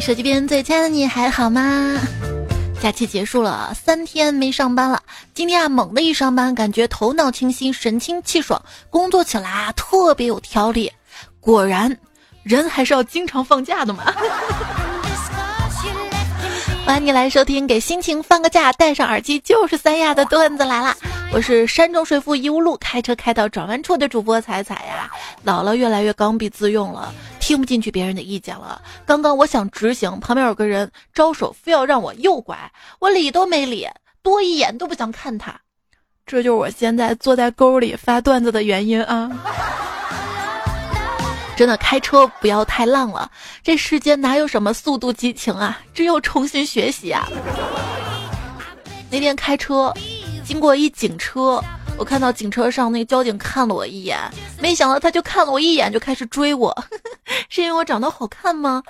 手机边最亲爱的你还好吗？假期结束了，三天没上班了。今天啊，猛的一上班，感觉头脑清新，神清气爽，工作起来啊特别有条理。果然，人还是要经常放假的嘛。欢迎你来收听，给心情放个假，戴上耳机就是三亚的段子来啦！我是山中水复疑无路，开车开到转弯处的主播彩彩呀。姥姥，越来越刚愎自用了，听不进去别人的意见了。刚刚我想直行，旁边有个人招手，非要让我右拐，我理都没理，多一眼都不想看他。这就是我现在坐在沟里发段子的原因啊！真的开车不要太浪了，这世间哪有什么速度激情啊，只有重新学习啊！那天开车经过一警车，我看到警车上那个交警看了我一眼，没想到他就看了我一眼就开始追我，是因为我长得好看吗？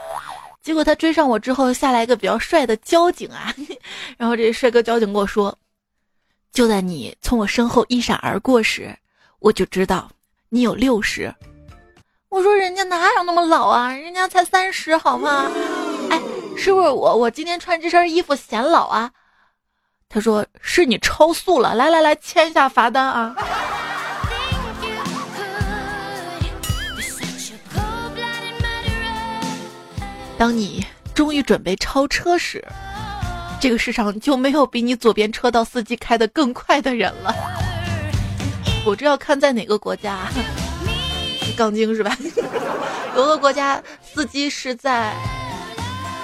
结果他追上我之后下来一个比较帅的交警啊，然后这帅哥交警跟我说：“就在你从我身后一闪而过时，我就知道你有六十。”我说人家哪有那么老啊，人家才三十好吗？哎，是不是我我今天穿这身衣服显老啊？他说是你超速了，来来来签一下罚单啊。当你终于准备超车时，这个世上就没有比你左边车道司机开得更快的人了。我这要看在哪个国家。杠精是吧？有个国家司机是在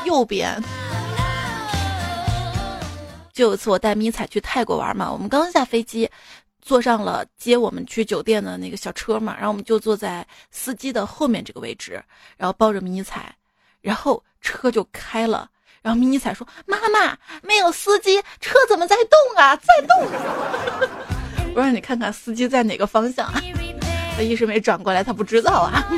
右边。就有一次我带迷彩去泰国玩嘛，我们刚下飞机，坐上了接我们去酒店的那个小车嘛，然后我们就坐在司机的后面这个位置，然后抱着迷彩，然后车就开了，然后迷彩说：“妈妈，没有司机，车怎么在动啊？在动！” 我让你看看司机在哪个方向啊。他一时没转过来，他不知道啊。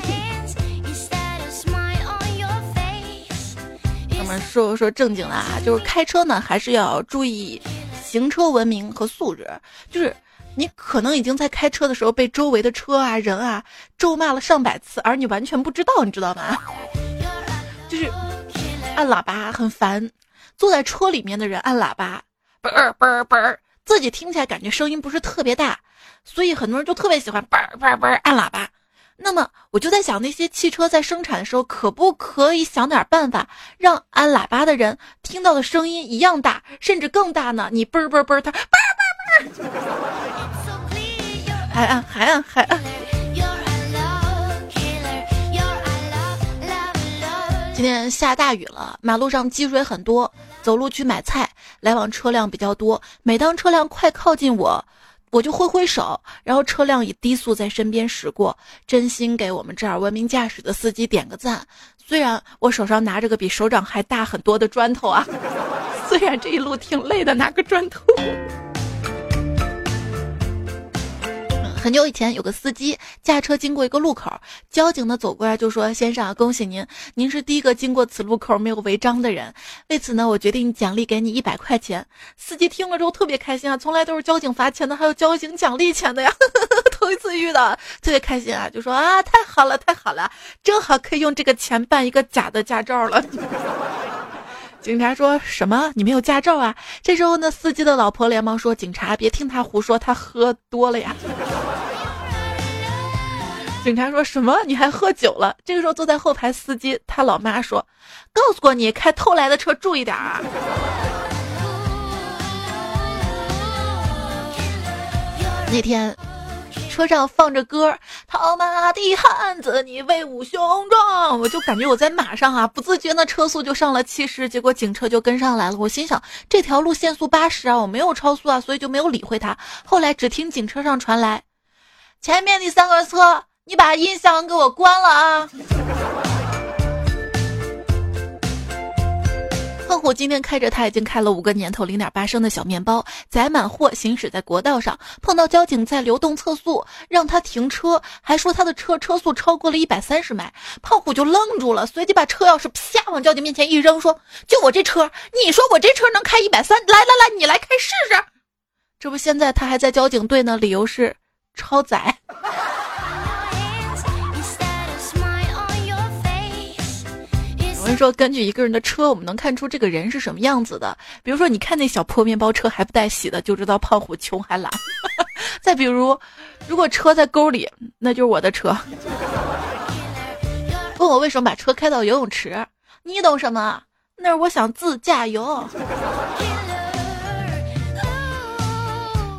我们说说正经的啊，就是开车呢，还是要注意行车文明和素质。就是你可能已经在开车的时候被周围的车啊、人啊咒骂了上百次，而你完全不知道，你知道吗？就是按喇叭很烦，坐在车里面的人按喇叭，嘣儿嘣儿嘣，自己听起来感觉声音不是特别大。所以很多人就特别喜欢叭叭叭按喇叭，那么我就在想，那些汽车在生产的时候，可不可以想点办法，让按喇叭的人听到的声音一样大，甚至更大呢？你嘣嘣嘣，他嘣嘣嘣，还按还按还按。今天下大雨了，马路上积水很多，走路去买菜，来往车辆比较多。每当车辆快靠近我。我就挥挥手，然后车辆以低速在身边驶过，真心给我们这儿文明驾驶的司机点个赞。虽然我手上拿着个比手掌还大很多的砖头啊，虽然这一路挺累的，拿个砖头。很久以前，有个司机驾车经过一个路口，交警呢走过来就说：“先生，恭喜您，您是第一个经过此路口没有违章的人。为此呢，我决定奖励给你一百块钱。”司机听了之后特别开心啊，从来都是交警罚钱的，还有交警奖励钱的呀，头一次遇到，特别开心啊，就说：“啊，太好了，太好了，正好可以用这个钱办一个假的驾照了。”警察说什么？你没有驾照啊？这时候呢，司机的老婆连忙说：“警察，别听他胡说，他喝多了呀。”警察说什么？你还喝酒了？这个时候坐在后排司机他老妈说：“告诉过你，开偷来的车注意点啊。”那天。车上放着歌，套马的汉子，你威武雄壮。我就感觉我在马上啊，不自觉的车速就上了七十，结果警车就跟上来了。我心想，这条路限速八十啊，我没有超速啊，所以就没有理会他。后来只听警车上传来，前面那三个车，你把音响给我关了啊。胖虎今天开着他已经开了五个年头、零点八升的小面包，载满货行驶在国道上，碰到交警在流动测速，让他停车，还说他的车车速超过了一百三十迈。胖虎就愣住了，随即把车钥匙啪往交警面前一扔，说：“就我这车，你说我这车能开一百三？来来来，你来开试试。”这不，现在他还在交警队呢，理由是超载。我们说，根据一个人的车，我们能看出这个人是什么样子的。比如说，你看那小破面包车还不带洗的，就知道胖虎穷还懒。再比如，如果车在沟里，那就是我的车。问我为什么把车开到游泳池？你懂什么？那是我想自驾游。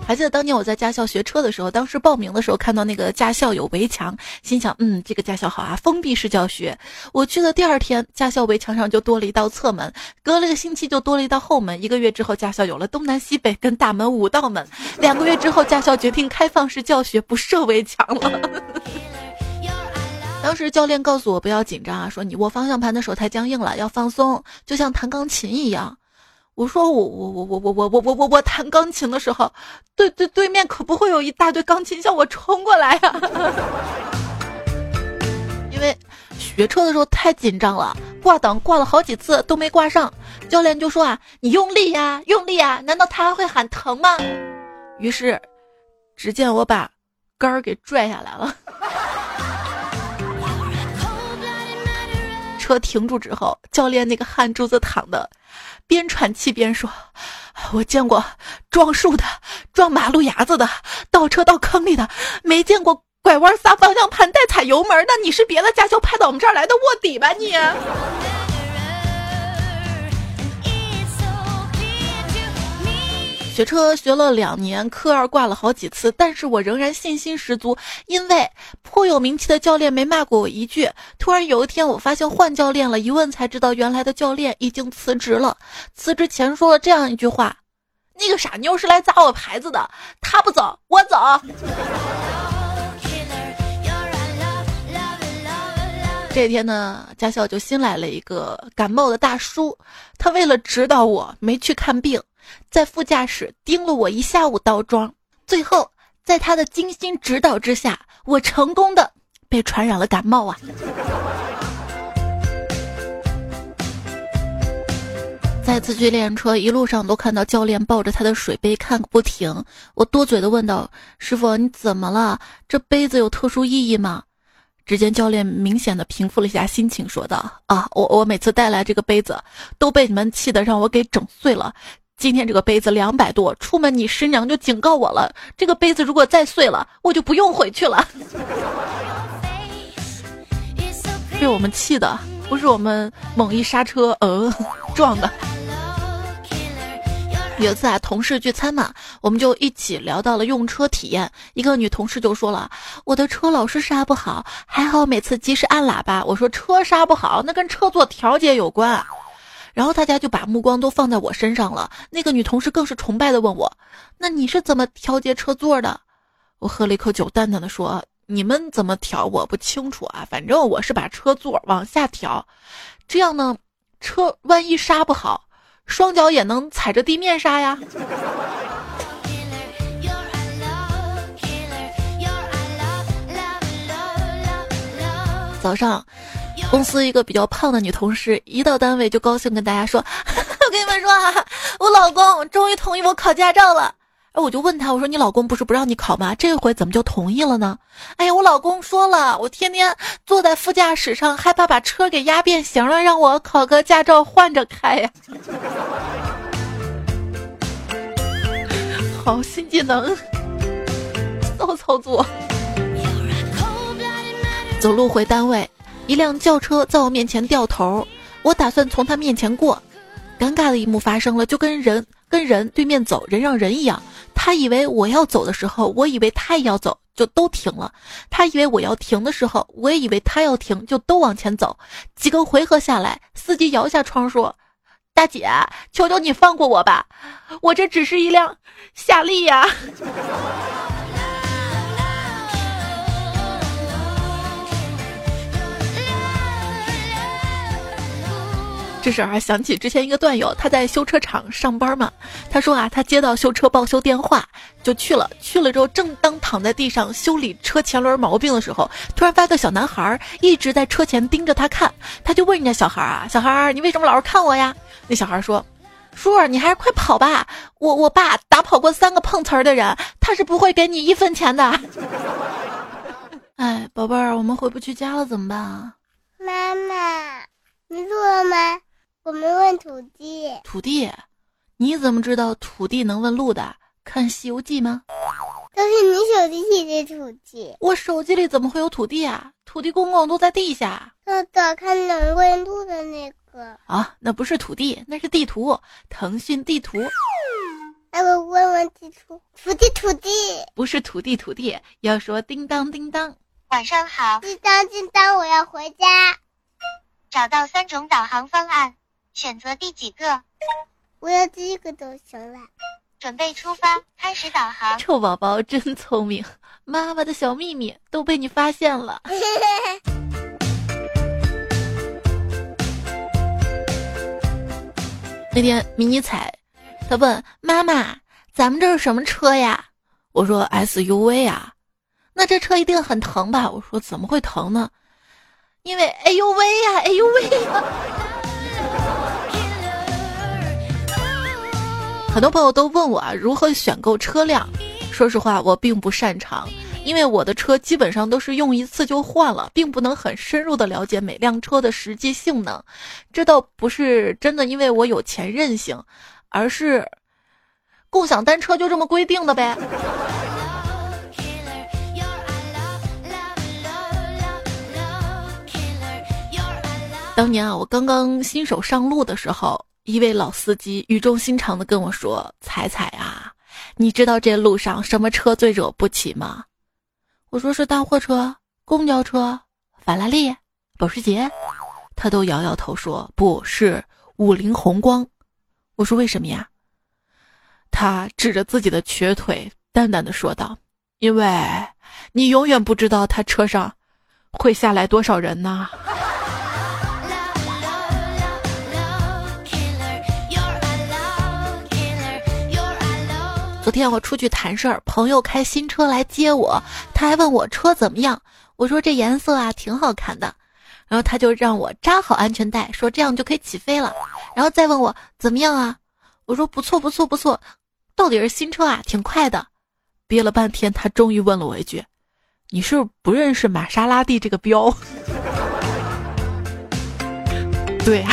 还记得当年我在驾校学车的时候，当时报名的时候看到那个驾校有围墙，心想，嗯，这个驾校好啊，封闭式教学。我去的第二天，驾校围墙上就多了一道侧门，隔了个星期就多了一道后门，一个月之后，驾校有了东南西北跟大门五道门，两个月之后，驾校决定开放式教学，不设围墙了。当时教练告诉我不要紧张啊，说你握方向盘的手太僵硬了，要放松，就像弹钢琴一样。我说我我我我我我我我我我弹钢琴的时候，对对对面可不会有一大堆钢琴向我冲过来呀！因为学车的时候太紧张了，挂档挂了好几次都没挂上，教练就说啊，你用力呀，用力呀，难道他还会喊疼吗？于是，只见我把杆儿给拽下来了。车停住之后，教练那个汗珠子淌的，边喘气边说：“我见过撞树的、撞马路牙子的、倒车到坑里的，没见过拐弯撒方向盘带踩油门的。你是别的驾校派到我们这儿来的卧底吧你？”学车学了两年，科二挂了好几次，但是我仍然信心十足，因为颇有名气的教练没骂过我一句。突然有一天，我发现换教练了，一问才知道原来的教练已经辞职了。辞职前说了这样一句话：“那个傻妞是来砸我牌子的，他不走，我走。”这天呢，驾校就新来了一个感冒的大叔，他为了指导我，没去看病。在副驾驶盯了我一下午倒桩，最后在他的精心指导之下，我成功的被传染了感冒啊！再次去练车，一路上都看到教练抱着他的水杯看个不停。我多嘴的问道：“师傅，你怎么了？这杯子有特殊意义吗？”只见教练明显的平复了一下心情，说道：“啊，我我每次带来这个杯子，都被你们气得让我给整碎了。”今天这个杯子两百多，出门你师娘就警告我了，这个杯子如果再碎了，我就不用回去了。被我们气的，不是我们猛一刹车，呃，撞的。有一次啊，同事聚餐嘛，我们就一起聊到了用车体验。一个女同事就说了：“我的车老是刹不好，还好每次及时按喇叭。”我说：“车刹不好，那跟车座调节有关。”然后大家就把目光都放在我身上了。那个女同事更是崇拜的问我：“那你是怎么调节车座的？”我喝了一口酒，淡淡的说：“你们怎么调我不清楚啊，反正我是把车座往下调，这样呢，车万一刹不好，双脚也能踩着地面刹呀。”早上。公司一个比较胖的女同事一到单位就高兴跟大家说：“ 我跟你们说啊，我老公终于同意我考驾照了。”哎，我就问他，我说：“你老公不是不让你考吗？这回怎么就同意了呢？”哎呀，我老公说了，我天天坐在副驾驶上，害怕把车给压变形了，让我考个驾照换着开呀。好新技能，骚操作。走路回单位。一辆轿车在我面前掉头，我打算从他面前过，尴尬的一幕发生了，就跟人跟人对面走，人让人一样。他以为我要走的时候，我以为他也要走，就都停了。他以为我要停的时候，我也以为他要停，就都往前走。几个回合下来，司机摇下窗说：“大姐，求求你放过我吧，我这只是一辆夏利呀。”这事儿还想起之前一个段友，他在修车厂上班嘛。他说啊，他接到修车报修电话，就去了。去了之后，正当躺在地上修理车前轮毛病的时候，突然发个小男孩一直在车前盯着他看。他就问人家小孩啊：“小孩，你为什么老是看我呀？”那小孩说：“叔，你还是快跑吧！我我爸打跑过三个碰瓷儿的人，他是不会给你一分钱的。” 哎，宝贝儿，我们回不去家了，怎么办啊？妈妈。你做了吗？我们问土地。土地，你怎么知道土地能问路的？看《西游记》吗？都是你手机里的土地。我手机里怎么会有土地啊？土地公公都在地下。哥哥看能问路的那个啊，那不是土地，那是地图，腾讯地图。那我问问地图，土地土地，不是土地土地，要说叮当叮当。晚上好，叮当叮当，我要回家。找到三种导航方案，选择第几个？我要第一个都行了。准备出发，开始导航。臭宝宝真聪明，妈妈的小秘密都被你发现了。那天迷你彩，他问妈妈：“咱们这是什么车呀？”我说：“SUV 啊。”那这车一定很疼吧？我说：“怎么会疼呢？因为哎呦喂呀，哎呦喂呀！”很多朋友都问我啊，如何选购车辆？说实话，我并不擅长，因为我的车基本上都是用一次就换了，并不能很深入的了解每辆车的实际性能。这倒不是真的，因为我有钱任性，而是共享单车就这么规定的呗。当年啊，我刚刚新手上路的时候。一位老司机语重心长的跟我说：“彩彩啊，你知道这路上什么车最惹不起吗？”我说：“是大货车、公交车、法拉利、保时捷。”他都摇摇头说：“不是五菱宏光。”我说：“为什么呀？”他指着自己的瘸腿，淡淡的说道：“因为你永远不知道他车上会下来多少人呢。”天我出去谈事儿，朋友开新车来接我，他还问我车怎么样，我说这颜色啊挺好看的，然后他就让我扎好安全带，说这样就可以起飞了，然后再问我怎么样啊，我说不错不错不错，到底是新车啊，挺快的，憋了半天，他终于问了我一句，你是不认识玛莎拉蒂这个标？对呀，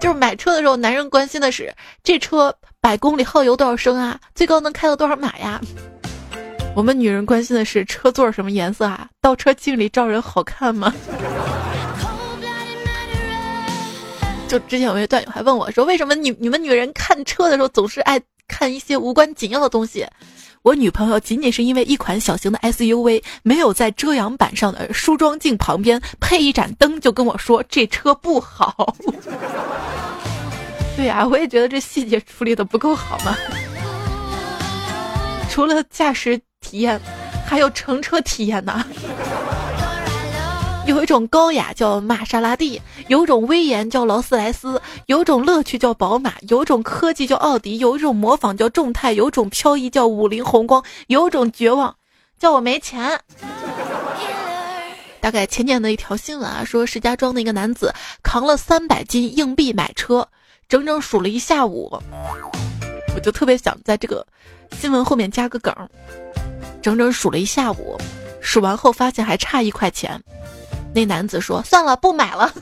就是买车的时候，男人关心的是这车。百公里耗油多少升啊？最高能开到多少码呀？我们女人关心的是车座什么颜色啊？倒车镜里照人好看吗？就之前有位段友还问我说，为什么你你们女人看车的时候总是爱看一些无关紧要的东西？我女朋友仅仅是因为一款小型的 SUV 没有在遮阳板上的梳妆镜旁边配一盏灯，就跟我说这车不好。对呀，我也觉得这细节处理的不够好嘛。除了驾驶体验，还有乘车体验呢。有一种高雅叫玛莎拉蒂，有一种威严叫劳斯莱斯，有种乐趣叫宝马，有一种科技叫奥迪，有一种模仿叫众泰，有种飘逸叫五菱宏光，有种绝望叫我没钱。大概前年的一条新闻啊，说石家庄的一个男子扛了三百斤硬币买车。整整数了一下午，我就特别想在这个新闻后面加个梗。整整数了一下午，数完后发现还差一块钱。那男子说：“算了，不买了。”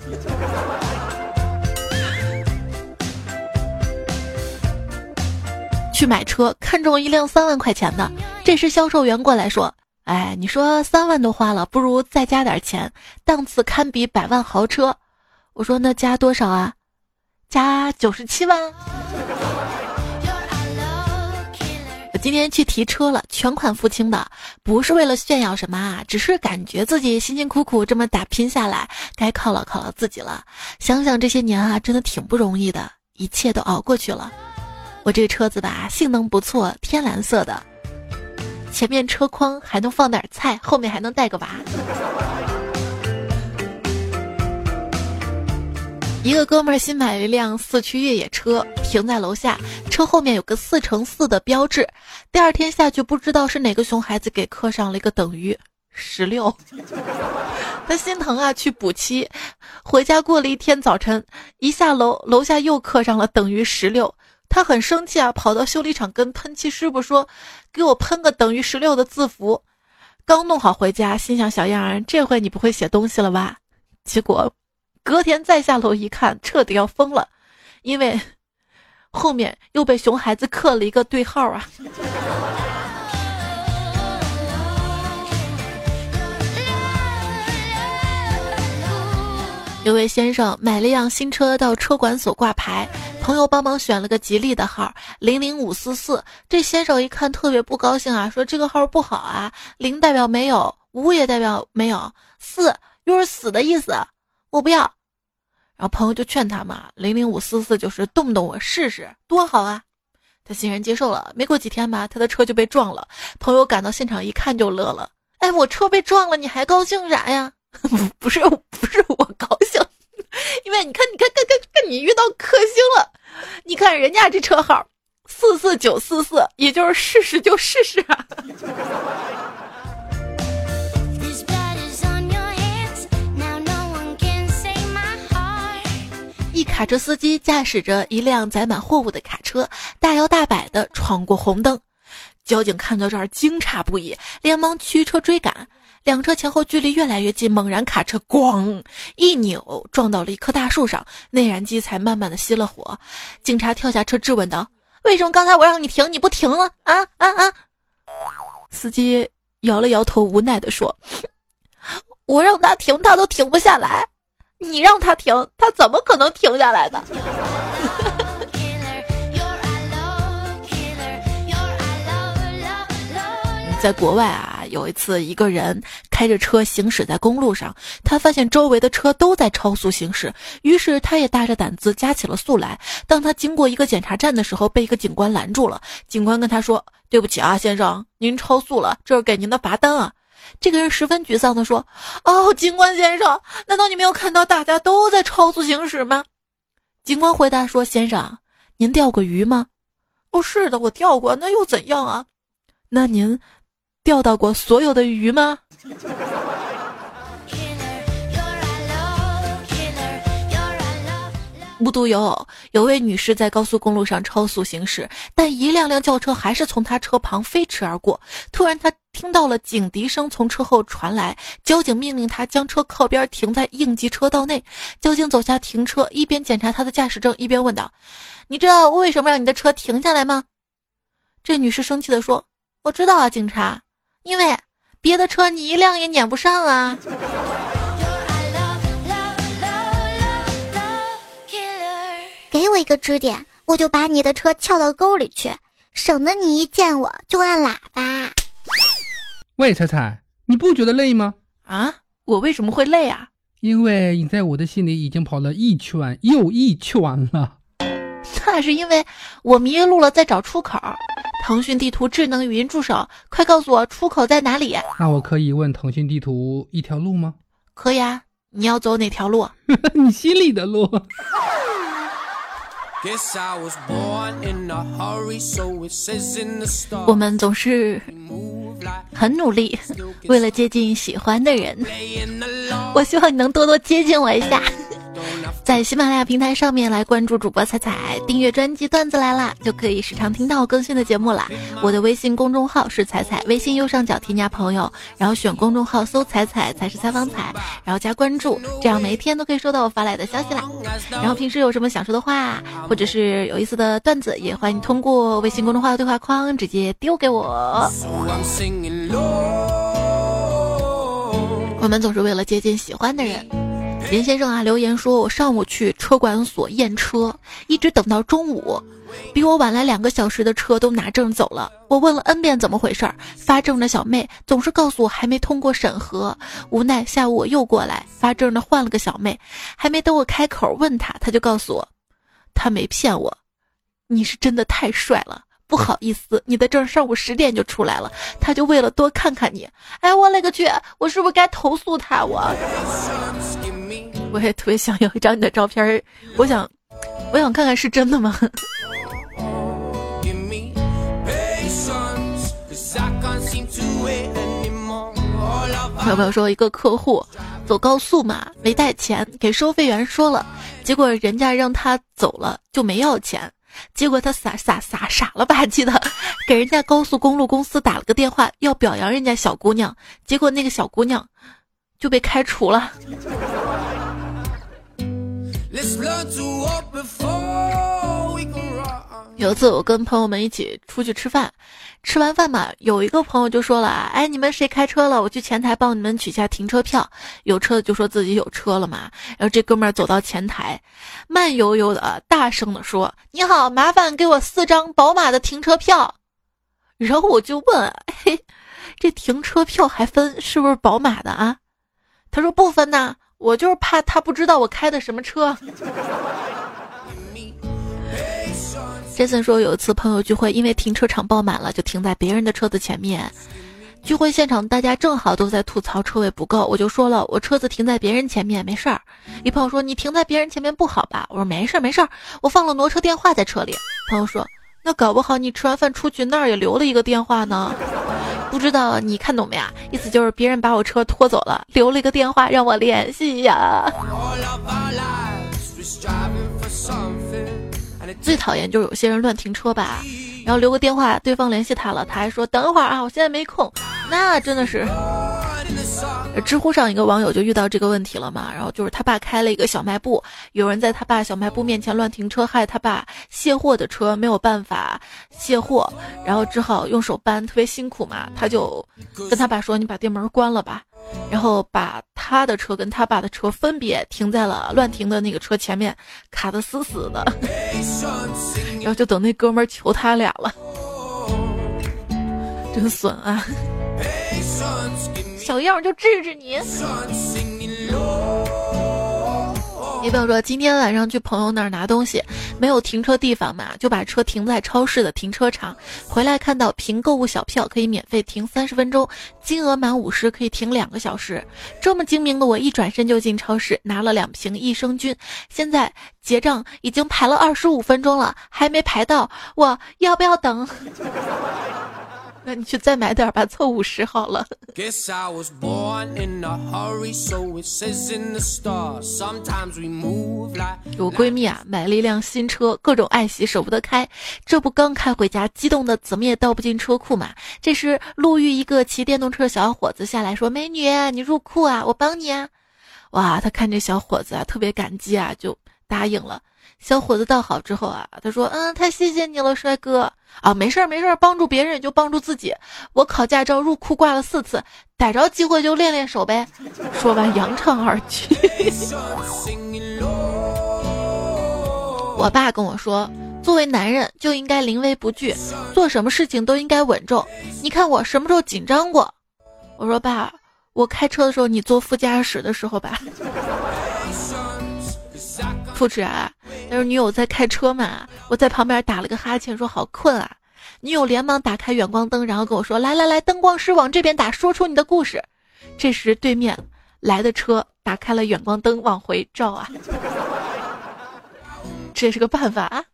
去买车，看中一辆三万块钱的。这时销售员过来说：“哎，你说三万都花了，不如再加点钱，档次堪比百万豪车。”我说：“那加多少啊？”加九十七万。我今天去提车了，全款付清的，不是为了炫耀什么啊，只是感觉自己辛辛苦苦这么打拼下来，该犒劳犒劳自己了。想想这些年啊，真的挺不容易的，一切都熬过去了。我这个车子吧，性能不错，天蓝色的，前面车筐还能放点菜，后面还能带个娃。一个哥们儿新买了一辆四驱越野车，停在楼下，车后面有个四乘四的标志。第二天下去，不知道是哪个熊孩子给刻上了一个等于十六，他心疼啊，去补漆。回家过了一天早晨，一下楼，楼下又刻上了等于十六，他很生气啊，跑到修理厂跟喷漆师傅说：“给我喷个等于十六的字符。”刚弄好回家，心想小样儿，这回你不会写东西了吧？结果。隔天再下楼一看，彻底要疯了，因为后面又被熊孩子刻了一个对号啊。有位先生买了辆新车到车管所挂牌，朋友帮忙选了个吉利的号零零五四四。这先生一看特别不高兴啊，说这个号不好啊，零代表没有，五也代表没有，四又是死的意思，我不要。然后朋友就劝他嘛，零零五四四就是动动我试试，多好啊。他欣然接受了。没过几天吧，他的车就被撞了。朋友赶到现场一看就乐了，哎，我车被撞了，你还高兴啥呀？不是不是我高兴，因为你看你看看看看你遇到克星了，你看人家这车号四四九四四，也就是试试就试试啊。卡车司机驾驶着一辆载满货物的卡车，大摇大摆地闯过红灯，交警看到这儿惊诧不已，连忙驱车追赶。两车前后距离越来越近，猛然卡车咣一扭，撞到了一棵大树上，内燃机才慢慢的熄了火。警察跳下车质问道：“为什么刚才我让你停，你不停了？啊啊啊！”司机摇了摇头，无奈的说：“ 我让他停，他都停不下来。你让他停，他怎么可能停下来的？” 在国外啊，有一次一个人开着车行驶在公路上，他发现周围的车都在超速行驶，于是他也大着胆子加起了速来。当他经过一个检查站的时候，被一个警官拦住了。警官跟他说：“对不起啊，先生，您超速了，这是给您的罚单啊。”这个人十分沮丧地说：“哦，警官先生，难道你没有看到大家都在超速行驶吗？”警官回答说：“先生，您钓过鱼吗？”“哦，是的，我钓过，那又怎样啊？”“那您？”钓到过所有的鱼吗？无独有偶，有位女士在高速公路上超速行驶，但一辆辆轿车还是从她车旁飞驰而过。突然，她听到了警笛声从车后传来，交警命令她将车靠边停在应急车道内。交警走下停车，一边检查她的驾驶证，一边问道：“你知道为什么让你的车停下来吗？”这女士生气地说：“我知道啊，警察。”因为别的车你一辆也撵不上啊！给我一个支点，我就把你的车撬到沟里去，省得你一见我就按喇叭。喂，彩彩，你不觉得累吗？啊，我为什么会累啊？因为你在我的心里已经跑了一圈又一圈了。那是因为我迷路了，在找出口。腾讯地图智能语音助手，快告诉我出口在哪里？那我可以问腾讯地图一条路吗？可以啊，你要走哪条路？你心里的路。我们总是很努力，为了接近喜欢的人。我希望你能多多接近我一下。在喜马拉雅平台上面来关注主播彩彩，订阅专辑段子来啦，就可以时常听到更新的节目啦。我的微信公众号是彩彩，微信右上角添加朋友，然后选公众号搜彩彩才是采访彩，然后加关注，这样每一天都可以收到我发来的消息啦。然后平时有什么想说的话，或者是有意思的段子，也欢迎通过微信公众号的对话框直接丢给我。我们总是为了接近喜欢的人。林先生啊，留言说：“我上午去车管所验车，一直等到中午，比我晚来两个小时的车都拿证走了。我问了 N 遍怎么回事儿，发证的小妹总是告诉我还没通过审核。无奈下午我又过来，发证的换了个小妹，还没等我开口问他，他就告诉我，他没骗我，你是真的太帅了。”不好意思，你的证上午十点就出来了，他就为了多看看你。哎，我勒个去，我是不是该投诉他？我，我也特别想要一张你的照片，我想，我想看看是真的吗？有朋友说，一个客户走高速嘛，没带钱，给收费员说了，结果人家让他走了，就没要钱。结果他傻傻傻傻了吧唧的，给人家高速公路公司打了个电话，要表扬人家小姑娘。结果那个小姑娘就被开除了。有一次我跟朋友们一起出去吃饭，吃完饭嘛，有一个朋友就说了：“哎，你们谁开车了？我去前台帮你们取下停车票。”有车的就说自己有车了嘛。然后这哥们儿走到前台，慢悠悠的、大声的说：“你好，麻烦给我四张宝马的停车票。”然后我就问：“嘿，这停车票还分是不是宝马的啊？”他说：“不分呐，我就是怕他不知道我开的什么车。”杰森说，有一次朋友聚会，因为停车场爆满了，就停在别人的车子前面。聚会现场，大家正好都在吐槽车位不够，我就说了，我车子停在别人前面，没事儿。一朋友说，你停在别人前面不好吧？我说没事儿，没事儿，我放了挪车电话在车里。朋友说，那搞不好你吃完饭出去那儿也留了一个电话呢？不知道你看懂没呀？意思就是别人把我车拖走了，留了一个电话让我联系呀。最讨厌就是有些人乱停车吧，然后留个电话，对方联系他了，他还说等一会儿啊，我现在没空，那真的是。知乎上一个网友就遇到这个问题了嘛，然后就是他爸开了一个小卖部，有人在他爸小卖部面前乱停车，害他爸卸货的车没有办法卸货，然后只好用手搬，特别辛苦嘛，他就跟他爸说：“你把店门关了吧。”然后把他的车跟他爸的车分别停在了乱停的那个车前面，卡得死死的，然后就等那哥们儿求他俩了，真损啊！小样就治治你。一朋友说，今天晚上去朋友那儿拿东西，没有停车地方嘛，就把车停在超市的停车场。回来看到凭购物小票可以免费停三十分钟，金额满五十可以停两个小时。这么精明的我，一转身就进超市拿了两瓶益生菌。现在结账已经排了二十五分钟了，还没排到，我要不要等？那你去再买点吧，凑五十好了。我闺蜜啊，买了一辆新车，各种爱惜，舍不得开。这不刚开回家，激动的怎么也倒不进车库嘛。这时路遇一个骑电动车的小伙子下来说：“美女，你入库啊，我帮你啊。”哇，他看这小伙子啊，特别感激啊，就答应了。小伙子倒好之后啊，他说：“嗯，太谢谢你了，帅哥啊，没事儿没事儿，帮助别人也就帮助自己。我考驾照入库挂了四次，逮着机会就练练手呗。”说完扬长而去。我爸跟我说，作为男人就应该临危不惧，做什么事情都应该稳重。你看我什么时候紧张过？我说爸，我开车的时候，你坐副驾驶的时候吧。不止啊！但是女友在开车嘛，我在旁边打了个哈欠，说好困啊。女友连忙打开远光灯，然后跟我说：“来来来，灯光师往这边打，说出你的故事。”这时对面来的车打开了远光灯往回照啊，这是个办法啊。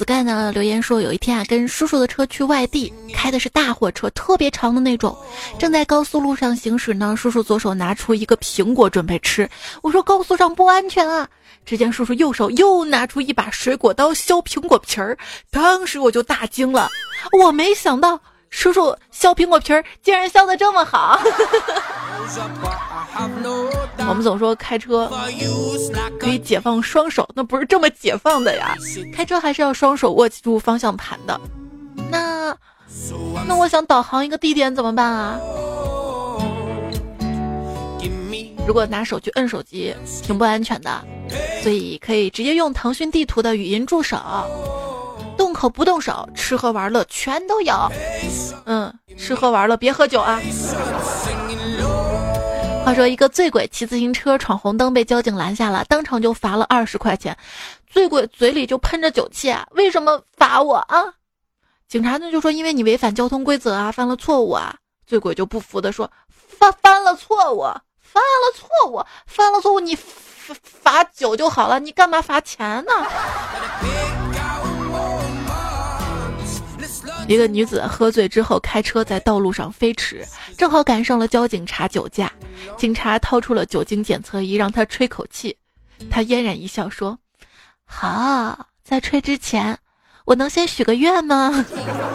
Sky 呢留言说，有一天啊，跟叔叔的车去外地，开的是大货车，特别长的那种。正在高速路上行驶呢，叔叔左手拿出一个苹果准备吃，我说高速上不安全啊。只见叔叔右手又拿出一把水果刀削苹果皮儿，当时我就大惊了，我没想到叔叔削苹果皮儿竟然削的这么好。我们总说开车可以解放双手，那不是这么解放的呀！开车还是要双手握住方向盘的。那那我想导航一个地点怎么办啊？如果拿手去摁手机，挺不安全的，所以可以直接用腾讯地图的语音助手，动口不动手，吃喝玩乐全都有。嗯，吃喝玩乐别喝酒啊。话说，一个醉鬼骑自行车闯红灯，被交警拦下了，当场就罚了二十块钱。醉鬼嘴里就喷着酒气，啊，为什么罚我啊？警察呢就说，因为你违反交通规则啊，犯了错误啊。醉鬼就不服的说，犯犯了错误，犯了错误，犯了错误，你罚罚酒就好了，你干嘛罚钱呢？一个女子喝醉之后开车在道路上飞驰，正好赶上了交警查酒驾。警察掏出了酒精检测仪，让她吹口气。她嫣然一笑说：“好，在吹之前，我能先许个愿吗？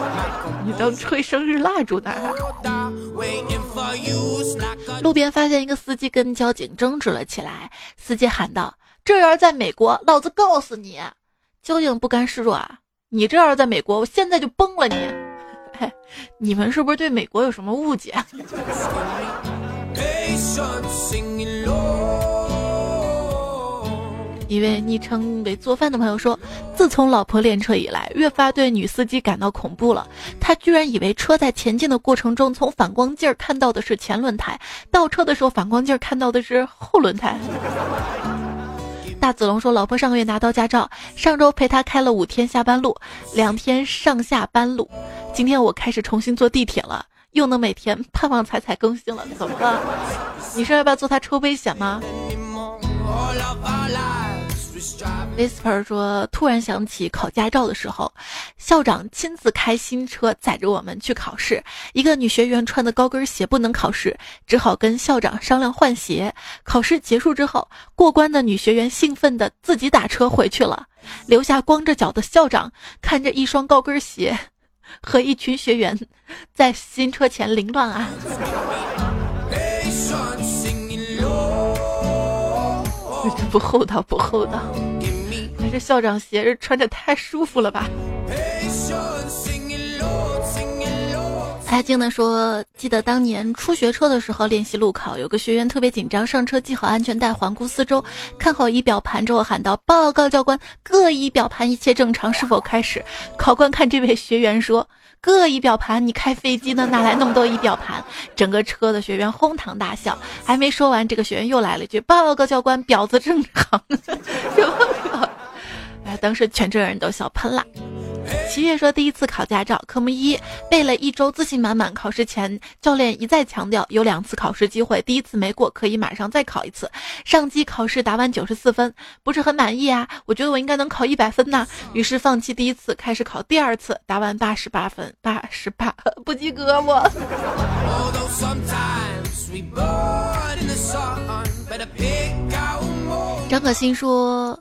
你当吹生日蜡烛呢？”路边发现一个司机跟交警争执了起来，司机喊道：“这要是在美国，老子告诉你！”交警不甘示弱啊，你这要是在美国，我现在就崩了你！哎，你们是不是对美国有什么误解？一位昵称为做饭的朋友说：“自从老婆练车以来，越发对女司机感到恐怖了。她居然以为车在前进的过程中，从反光镜看到的是前轮胎，倒车的时候反光镜看到的是后轮胎。”大子龙说：“老婆上个月拿到驾照，上周陪他开了五天下班路，两天上下班路。今天我开始重新坐地铁了，又能每天盼望彩彩更新了。怎么了？你说要不要坐他车危险吗？” Whisper 说：“突然想起考驾照的时候，校长亲自开新车载着我们去考试。一个女学员穿的高跟鞋不能考试，只好跟校长商量换鞋。考试结束之后，过关的女学员兴奋的自己打车回去了，留下光着脚的校长看着一双高跟鞋和一群学员在新车前凌乱啊。” 不厚道，不厚道。还是校长鞋子穿着太舒服了吧？安静的说：“记得当年初学车的时候练习路考，有个学员特别紧张，上车系好安全带，环顾四周，看好仪表盘之后喊道：‘报告教官，各仪表盘一切正常，是否开始？’考官看这位学员说。”各仪表盘，你开飞机呢，哪来那么多仪表盘？整个车的学员哄堂大笑。还没说完，这个学员又来了一句：“报告教官，表子正常。” 哎，当时全车人都笑喷了。七月说，第一次考驾照，科目一背了一周，自信满满。考试前，教练一再强调有两次考试机会，第一次没过可以马上再考一次。上机考试答完九十四分，不是很满意啊？我觉得我应该能考一百分呐。于是放弃第一次，开始考第二次，答完八十八分，八十八 不及格我。张可欣说。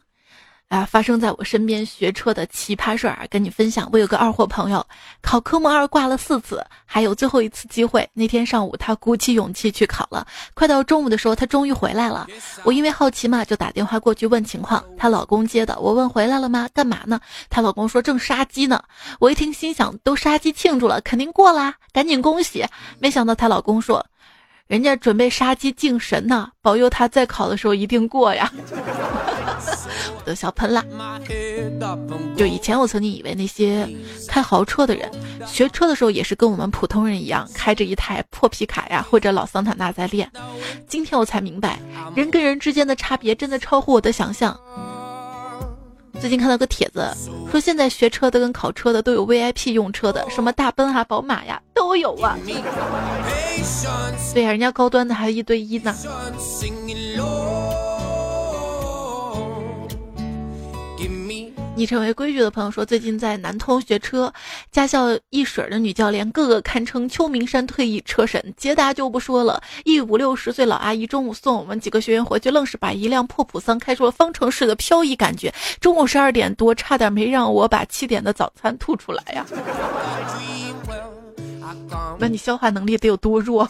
啊！发生在我身边学车的奇葩事儿，跟你分享。我有个二货朋友，考科目二挂了四次，还有最后一次机会。那天上午，他鼓起勇气去考了。快到中午的时候，他终于回来了。我因为好奇嘛，就打电话过去问情况。她老公接的。我问回来了吗？干嘛呢？她老公说正杀鸡呢。我一听，心想都杀鸡庆祝了，肯定过啦，赶紧恭喜。没想到她老公说，人家准备杀鸡敬神呢，保佑他再考的时候一定过呀。我都笑喷了。就以前我曾经以为那些开豪车的人学车的时候也是跟我们普通人一样，开着一台破皮卡呀或者老桑塔纳在练。今天我才明白，人跟人之间的差别真的超乎我的想象。最近看到个帖子，说现在学车的跟考车的都有 VIP 用车的，什么大奔啊、宝马呀都有啊。对呀，人家高端的还一对一呢。你成为规矩的朋友说，最近在南通学车，驾校一水的女教练，个个堪称秋名山退役车神。捷达就不说了，一五六十岁老阿姨中午送我们几个学员回去，愣是把一辆破普桑开出了方程式的漂移感觉。中午十二点多，差点没让我把七点的早餐吐出来呀！那你消化能力得有多弱？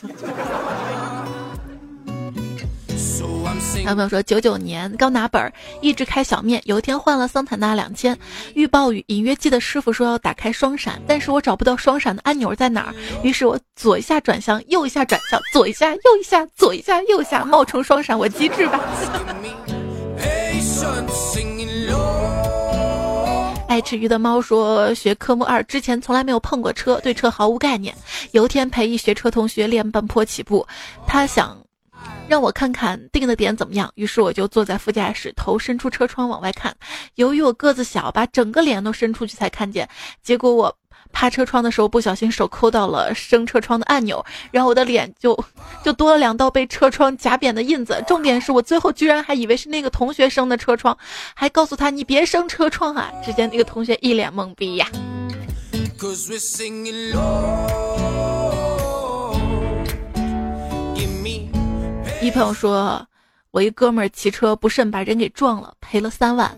有朋友说，九九年刚拿本儿，一直开小面。有一天换了桑塔纳两千，预报雨隐约记得师傅说要打开双闪，但是我找不到双闪的按钮在哪儿。于是我左一下转向，右一下转向，左一下右一下，左一下右下，冒充双闪，我机智吧？爱吃鱼的猫说，学科目二之前从来没有碰过车，对车毫无概念。有一天陪一学车同学练半坡起步，他想。让我看看定的点怎么样，于是我就坐在副驾驶，头伸出车窗往外看。由于我个子小，把整个脸都伸出去才看见。结果我趴车窗的时候，不小心手抠到了升车窗的按钮，然后我的脸就就多了两道被车窗夹扁的印子。重点是我最后居然还以为是那个同学升的车窗，还告诉他你别升车窗啊！只见那个同学一脸懵逼呀。一朋友说，我一哥们儿骑车不慎把人给撞了，赔了三万。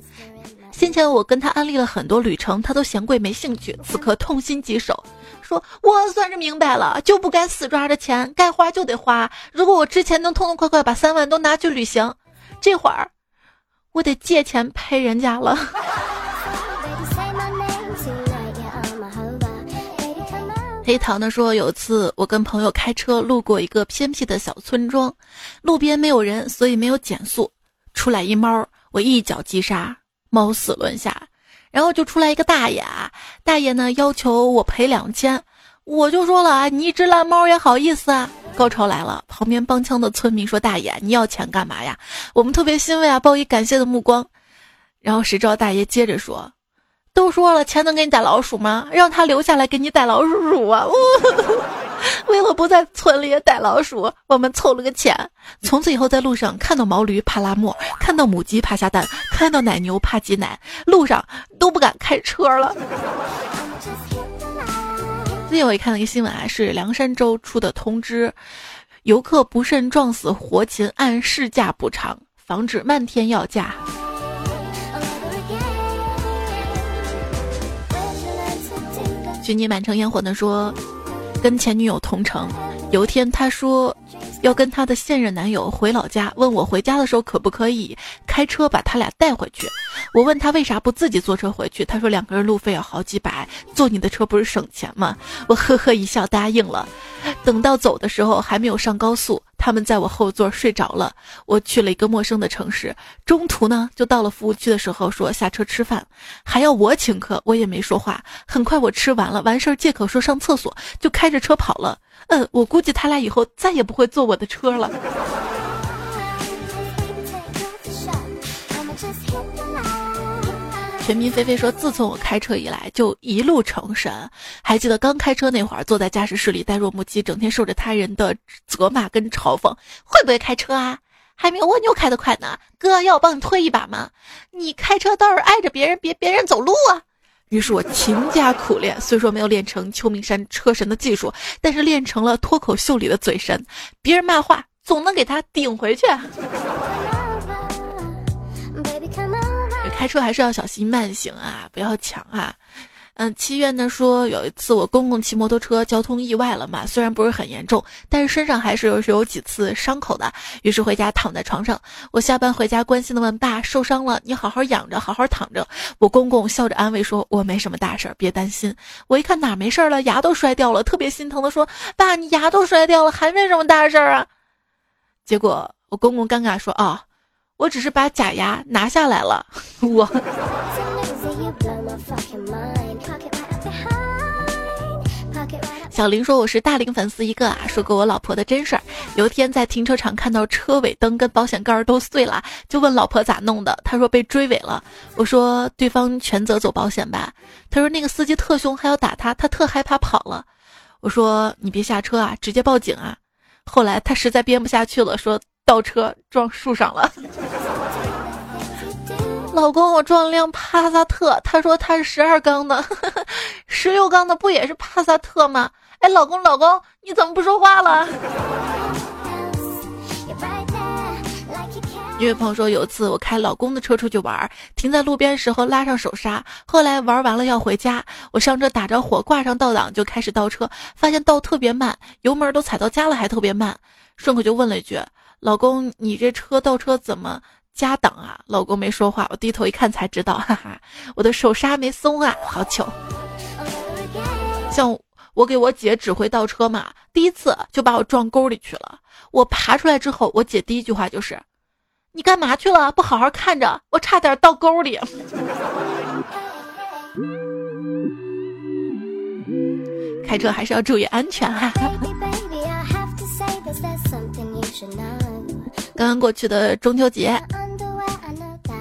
先前我跟他安利了很多旅程，他都嫌贵没兴趣。此刻痛心疾首，说我算是明白了，就不该死抓着钱，该花就得花。如果我之前能痛痛快快把三万都拿去旅行，这会儿我得借钱赔人家了。黑糖的说，有次我跟朋友开车路过一个偏僻的小村庄，路边没有人，所以没有减速。出来一猫，我一脚急刹，猫死轮下。然后就出来一个大爷，大爷呢要求我赔两千，我就说了啊，你一只烂猫也好意思啊？高潮来了，旁边帮腔的村民说：“大爷，你要钱干嘛呀？”我们特别欣慰啊，报以感谢的目光。然后谁知道大爷接着说。都说了，钱能给你逮老鼠吗？让他留下来给你逮老鼠啊！为了不在村里逮老鼠，我们凑了个钱。从此以后，在路上看到毛驴怕拉磨，看到母鸡怕下蛋，看到奶牛怕挤奶，路上都不敢开车了。最近我也看到一个新闻啊，是凉山州出的通知：游客不慎撞死活禽，按市价补偿，防止漫天要价。寻你满城烟火的说，跟前女友同城，有一天他说要跟他的现任男友回老家，问我回家的时候可不可以开车把他俩带回去。我问他为啥不自己坐车回去，他说两个人路费要好几百，坐你的车不是省钱吗？我呵呵一笑答应了。等到走的时候还没有上高速。他们在我后座睡着了，我去了一个陌生的城市，中途呢就到了服务区的时候，说下车吃饭，还要我请客，我也没说话。很快我吃完了，完事儿借口说上厕所，就开着车跑了。嗯，我估计他俩以后再也不会坐我的车了。全民菲菲说：“自从我开车以来，就一路成神。还记得刚开车那会儿，坐在驾驶室里呆若木鸡，整天受着他人的责骂跟嘲讽。会不会开车啊？还没有蜗牛开得快呢。哥，要我帮你推一把吗？你开车倒是挨着别人，别别人走路啊。于是我勤加苦练，虽说没有练成秋名山车神的技术，但是练成了脱口秀里的嘴神。别人骂话，总能给他顶回去。”开车还是要小心慢行啊，不要抢啊。嗯，七月呢说有一次我公公骑摩托车交通意外了嘛，虽然不是很严重，但是身上还是有有几次伤口的。于是回家躺在床上，我下班回家关心的问爸受伤了，你好好养着，好好躺着。我公公笑着安慰说，我没什么大事儿，别担心。我一看哪没事儿了，牙都摔掉了，特别心疼的说，爸你牙都摔掉了，还没什么大事儿啊。结果我公公尴尬说啊。我只是把假牙拿下来了，我。小林说我是大龄粉丝一个啊，说过我老婆的真事儿。有一天在停车场看到车尾灯跟保险盖都碎了，就问老婆咋弄的，她说被追尾了。我说对方全责走保险吧，她说那个司机。特凶，还要打他，他特害怕跑了。我说你别下车啊，直接报警啊。后来他实在编不下去了，说。倒车撞树上了，老公，我撞了辆帕萨特，他说他是十二缸的，十六缸的不也是帕萨特吗？哎，老公，老公，你怎么不说话了？一位朋友说，有一次我开老公的车出去玩，停在路边时候拉上手刹，后来玩完了要回家，我上车打着火，挂上倒档就开始倒车，发现倒特别慢，油门都踩到家了还特别慢，顺口就问了一句。老公，你这车倒车怎么加档啊？老公没说话，我低头一看才知道，哈哈，我的手刹没松啊，好糗。像我给我姐指挥倒车嘛，第一次就把我撞沟里去了。我爬出来之后，我姐第一句话就是：“你干嘛去了？不好好看着，我差点倒沟里。”开车还是要注意安全哈。刚刚过去的中秋节，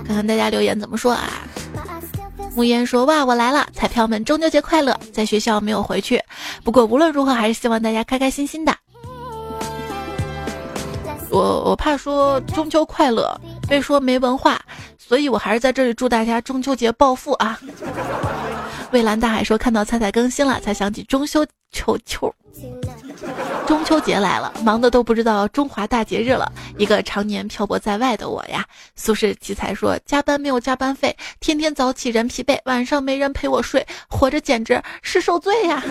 看看大家留言怎么说啊？木烟说：“哇，我来了！彩票们，中秋节快乐！在学校没有回去，不过无论如何，还是希望大家开开心心的。我我怕说中秋快乐被说没文化，所以我还是在这里祝大家中秋节暴富啊！”蔚蓝大海说：“看到彩彩更新了，才想起中秋秋秋。”中秋节来了，忙的都不知道中华大节日了。一个常年漂泊在外的我呀，苏轼奇才说：“加班没有加班费，天天早起人疲惫，晚上没人陪我睡，活着简直是受罪呀。”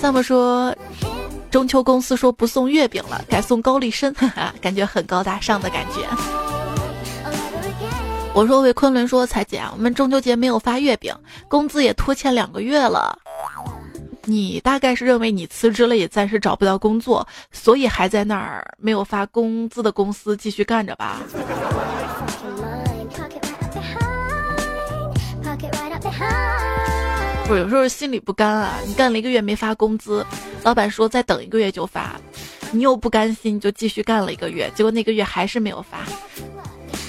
萨姆说：“中秋公司说不送月饼了，改送高丽参，哈哈，感觉很高大上的感觉。”我说：“为昆仑说，彩姐，我们中秋节没有发月饼，工资也拖欠两个月了。”你大概是认为你辞职了也暂时找不到工作，所以还在那儿没有发工资的公司继续干着吧？不是，有时候心里不甘啊。你干了一个月没发工资，老板说再等一个月就发，你又不甘心，就继续干了一个月，结果那个月还是没有发。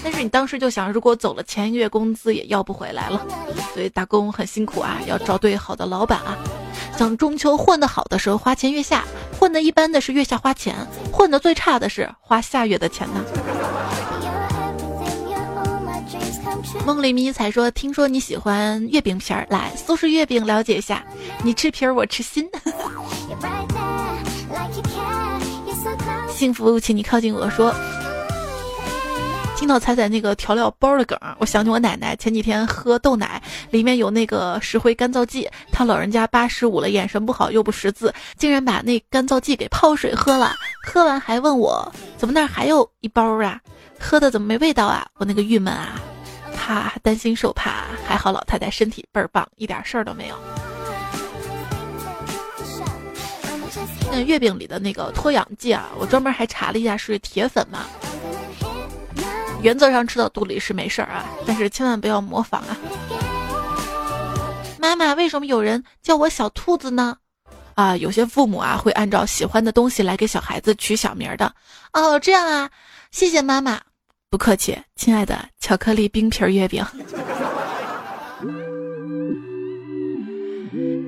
但是你当时就想，如果走了，前一个月工资也要不回来了，所以打工很辛苦啊，要找对好的老板啊。像中秋混得好的时候花钱月下，混得一般的是月下花钱，混得最差的是花下月的钱呢。梦里迷彩说：“听说你喜欢月饼皮儿，来苏式月饼了解一下。你吃皮儿，我吃心。幸福，请你靠近我说。”听到彩彩那个调料包的梗，我想起我奶奶前几天喝豆奶，里面有那个石灰干燥剂。她老人家八十五了，眼神不好又不识字，竟然把那干燥剂给泡水喝了。喝完还问我怎么那儿还有一包啊？喝的怎么没味道啊？我那个郁闷啊！怕担心受怕，还好老太太身体倍儿棒，一点事儿都没有。那月饼里的那个脱氧剂啊，我专门还查了一下，是铁粉嘛。原则上吃到肚里是没事儿啊，但是千万不要模仿啊！妈妈，为什么有人叫我小兔子呢？啊，有些父母啊会按照喜欢的东西来给小孩子取小名的。哦，这样啊，谢谢妈妈，不客气，亲爱的巧克力冰皮月饼。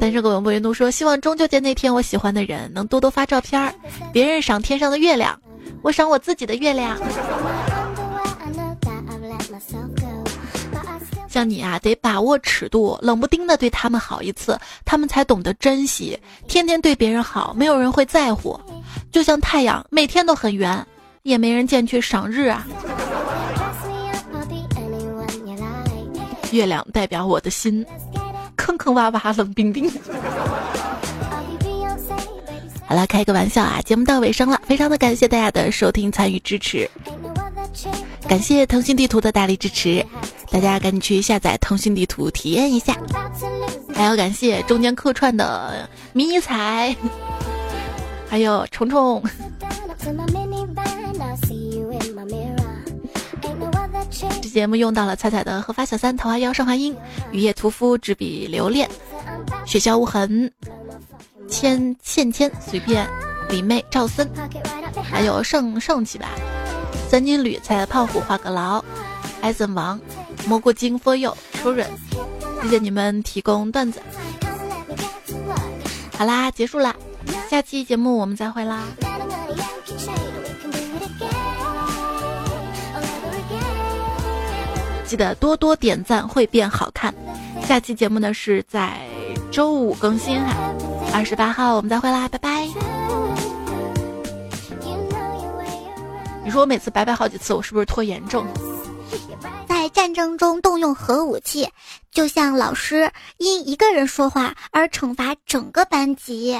单身狗永不云都说，希望中秋节那天我喜欢的人能多多发照片儿，别人赏天上的月亮，我赏我自己的月亮。像你啊，得把握尺度，冷不丁的对他们好一次，他们才懂得珍惜。天天对别人好，没有人会在乎。就像太阳，每天都很圆，也没人见去赏日啊。月亮代表我的心，坑坑洼洼，冷冰冰。好了，开个玩笑啊，节目到尾声了，非常的感谢大家的收听、参与、支持。感谢腾讯地图的大力支持，大家赶紧去下载腾讯地图体验一下。还要感谢中间客串的迷彩，还有虫虫。这节目用到了彩彩的合法小三桃花妖上华英，雨夜屠夫执笔留恋，雪消无痕，千倩倩随便，李妹赵森，还有盛盛起吧。三金铝菜胖虎画个牢，艾森王蘑菇精 for you 初润，谢谢你们提供段子。好啦，结束啦，下期节目我们再会啦。记得多多点赞会变好看。下期节目呢是在周五更新哈，二十八号我们再会啦，拜拜。你说我每次拜拜好几次，我是不是拖延症？在战争中动用核武器，就像老师因一个人说话而惩罚整个班级。